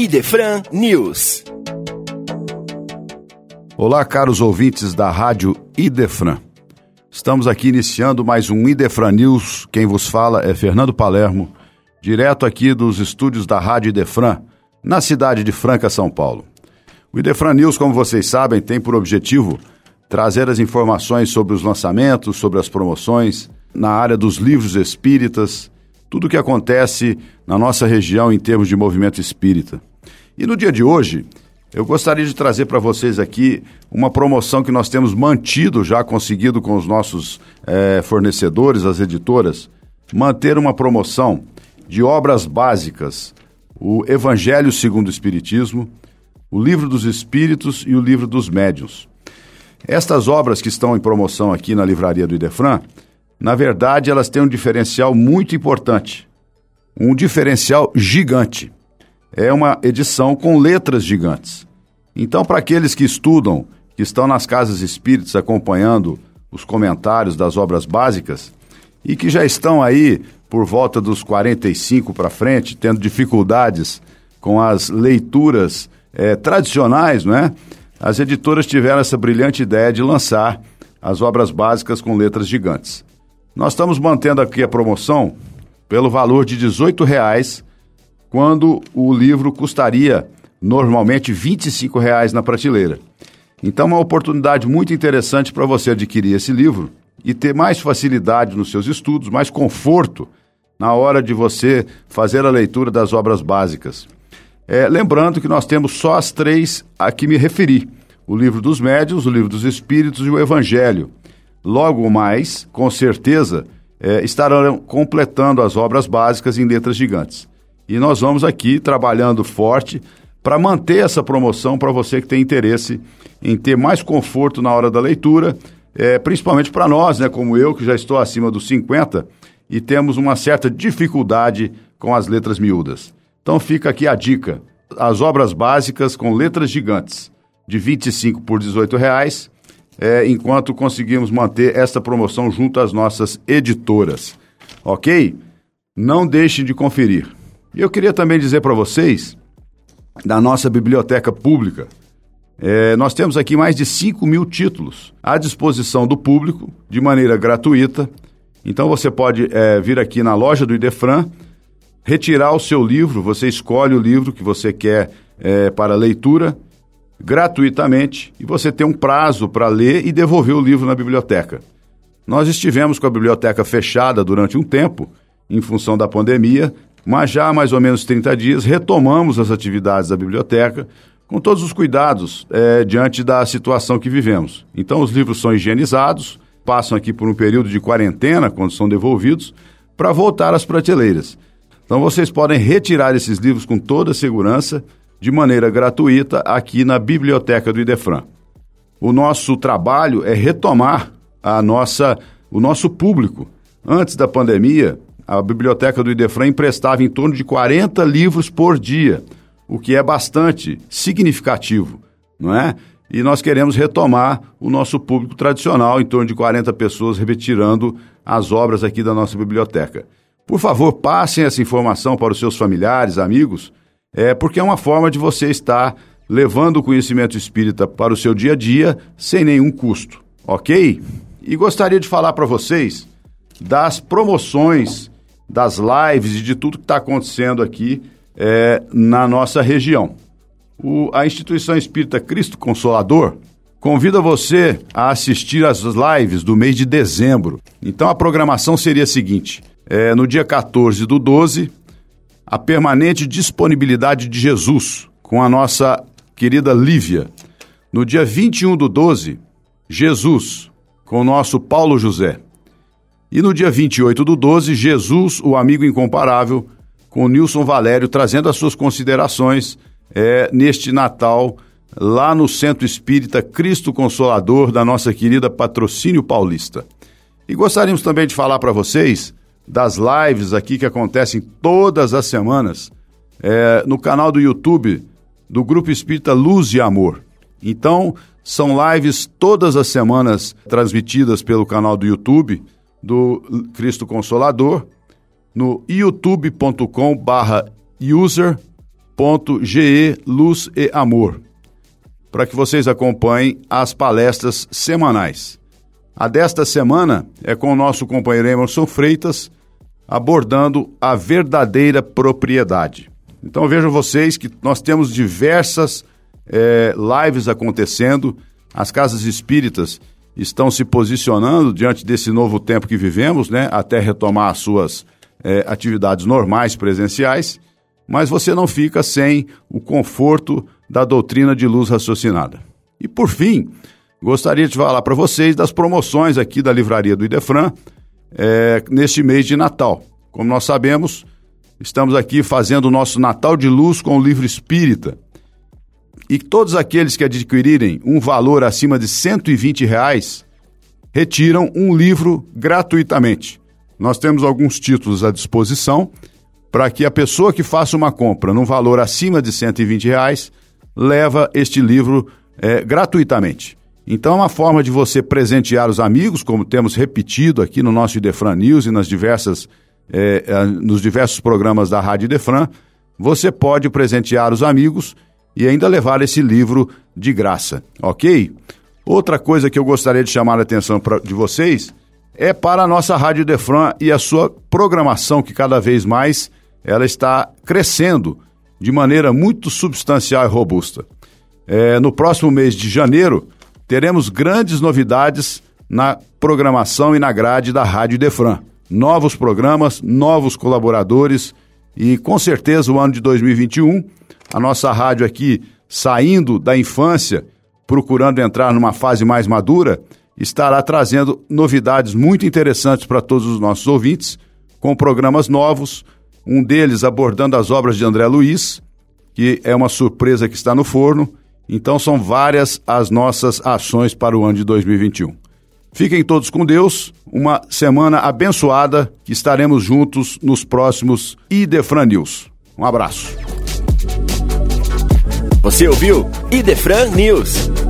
Idefran News. Olá, caros ouvintes da Rádio Idefran. Estamos aqui iniciando mais um Idefran News. Quem vos fala é Fernando Palermo, direto aqui dos estúdios da Rádio Idefran, na cidade de Franca, São Paulo. O Idefran News, como vocês sabem, tem por objetivo trazer as informações sobre os lançamentos, sobre as promoções, na área dos livros espíritas, tudo o que acontece na nossa região em termos de movimento espírita. E no dia de hoje, eu gostaria de trazer para vocês aqui uma promoção que nós temos mantido, já conseguido com os nossos é, fornecedores, as editoras, manter uma promoção de obras básicas, o Evangelho segundo o Espiritismo, o Livro dos Espíritos e o Livro dos Médiuns. Estas obras que estão em promoção aqui na livraria do Idefran, na verdade, elas têm um diferencial muito importante. Um diferencial gigante. É uma edição com letras gigantes. Então, para aqueles que estudam, que estão nas casas espíritas acompanhando os comentários das obras básicas e que já estão aí por volta dos 45 para frente, tendo dificuldades com as leituras é, tradicionais, não é? As editoras tiveram essa brilhante ideia de lançar as obras básicas com letras gigantes. Nós estamos mantendo aqui a promoção pelo valor de R$ 18,00, quando o livro custaria normalmente R$ 25,00 na prateleira. Então, é uma oportunidade muito interessante para você adquirir esse livro e ter mais facilidade nos seus estudos, mais conforto na hora de você fazer a leitura das obras básicas. É, lembrando que nós temos só as três a que me referi: o livro dos médios, o livro dos espíritos e o evangelho. Logo mais, com certeza, é, estarão completando as obras básicas em letras gigantes. E nós vamos aqui trabalhando forte para manter essa promoção para você que tem interesse em ter mais conforto na hora da leitura, é, principalmente para nós, né, como eu, que já estou acima dos 50 e temos uma certa dificuldade com as letras miúdas. Então fica aqui a dica: as obras básicas com letras gigantes, de 25 por 18 reais é, enquanto conseguimos manter esta promoção junto às nossas editoras. Ok? Não deixem de conferir. E eu queria também dizer para vocês, da nossa biblioteca pública, é, nós temos aqui mais de 5 mil títulos à disposição do público, de maneira gratuita. Então você pode é, vir aqui na loja do Idefran, retirar o seu livro, você escolhe o livro que você quer é, para leitura gratuitamente e você tem um prazo para ler e devolver o livro na biblioteca. Nós estivemos com a biblioteca fechada durante um tempo, em função da pandemia, mas já há mais ou menos 30 dias retomamos as atividades da biblioteca com todos os cuidados é, diante da situação que vivemos. Então, os livros são higienizados, passam aqui por um período de quarentena, quando são devolvidos, para voltar às prateleiras. Então, vocês podem retirar esses livros com toda segurança de maneira gratuita aqui na biblioteca do Idefran. O nosso trabalho é retomar a nossa, o nosso público. Antes da pandemia, a biblioteca do Idefran emprestava em torno de 40 livros por dia, o que é bastante significativo, não é? E nós queremos retomar o nosso público tradicional, em torno de 40 pessoas, retirando as obras aqui da nossa biblioteca. Por favor, passem essa informação para os seus familiares, amigos, é porque é uma forma de você estar levando o conhecimento espírita para o seu dia a dia sem nenhum custo, ok? E gostaria de falar para vocês das promoções, das lives e de tudo que está acontecendo aqui é, na nossa região. O, a instituição espírita Cristo Consolador convida você a assistir às lives do mês de dezembro. Então a programação seria a seguinte: é, no dia 14 do 12, a permanente disponibilidade de Jesus com a nossa querida Lívia. No dia 21 do 12, Jesus com o nosso Paulo José. E no dia 28 do 12, Jesus, o amigo incomparável, com o Nilson Valério, trazendo as suas considerações é, neste Natal, lá no Centro Espírita Cristo Consolador, da nossa querida Patrocínio Paulista. E gostaríamos também de falar para vocês das lives aqui que acontecem todas as semanas é, no canal do YouTube do Grupo Espírita Luz e Amor. Então, são lives todas as semanas transmitidas pelo canal do YouTube do Cristo Consolador, no youtube.com barra user ge Luz e Amor, para que vocês acompanhem as palestras semanais. A desta semana é com o nosso companheiro Emerson Freitas, abordando a verdadeira propriedade. Então vejam vocês que nós temos diversas é, lives acontecendo, as casas espíritas estão se posicionando diante desse novo tempo que vivemos, né, até retomar as suas é, atividades normais presenciais, mas você não fica sem o conforto da doutrina de luz raciocinada. E por fim, gostaria de falar para vocês das promoções aqui da livraria do Idefran é, neste mês de Natal. Como nós sabemos, estamos aqui fazendo o nosso Natal de Luz com o livro espírita. E todos aqueles que adquirirem um valor acima de 120 reais retiram um livro gratuitamente. Nós temos alguns títulos à disposição para que a pessoa que faça uma compra num valor acima de 120 reais leva este livro é, gratuitamente. Então é uma forma de você presentear os amigos, como temos repetido aqui no nosso Idefran News e nas diversas, é, é, nos diversos programas da Rádio Idefran. Você pode presentear os amigos e ainda levar esse livro de graça, ok? Outra coisa que eu gostaria de chamar a atenção pra, de vocês é para a nossa Rádio Idefran e a sua programação, que cada vez mais ela está crescendo de maneira muito substancial e robusta. É, no próximo mês de janeiro, teremos grandes novidades na programação e na grade da Rádio Defran. Novos programas, novos colaboradores e com certeza o ano de 2021, a nossa rádio aqui saindo da infância, procurando entrar numa fase mais madura, estará trazendo novidades muito interessantes para todos os nossos ouvintes, com programas novos, um deles abordando as obras de André Luiz, que é uma surpresa que está no forno, então são várias as nossas ações para o ano de 2021. Fiquem todos com Deus, uma semana abençoada que estaremos juntos nos próximos Idefran News. Um abraço. Você ouviu Idefran News.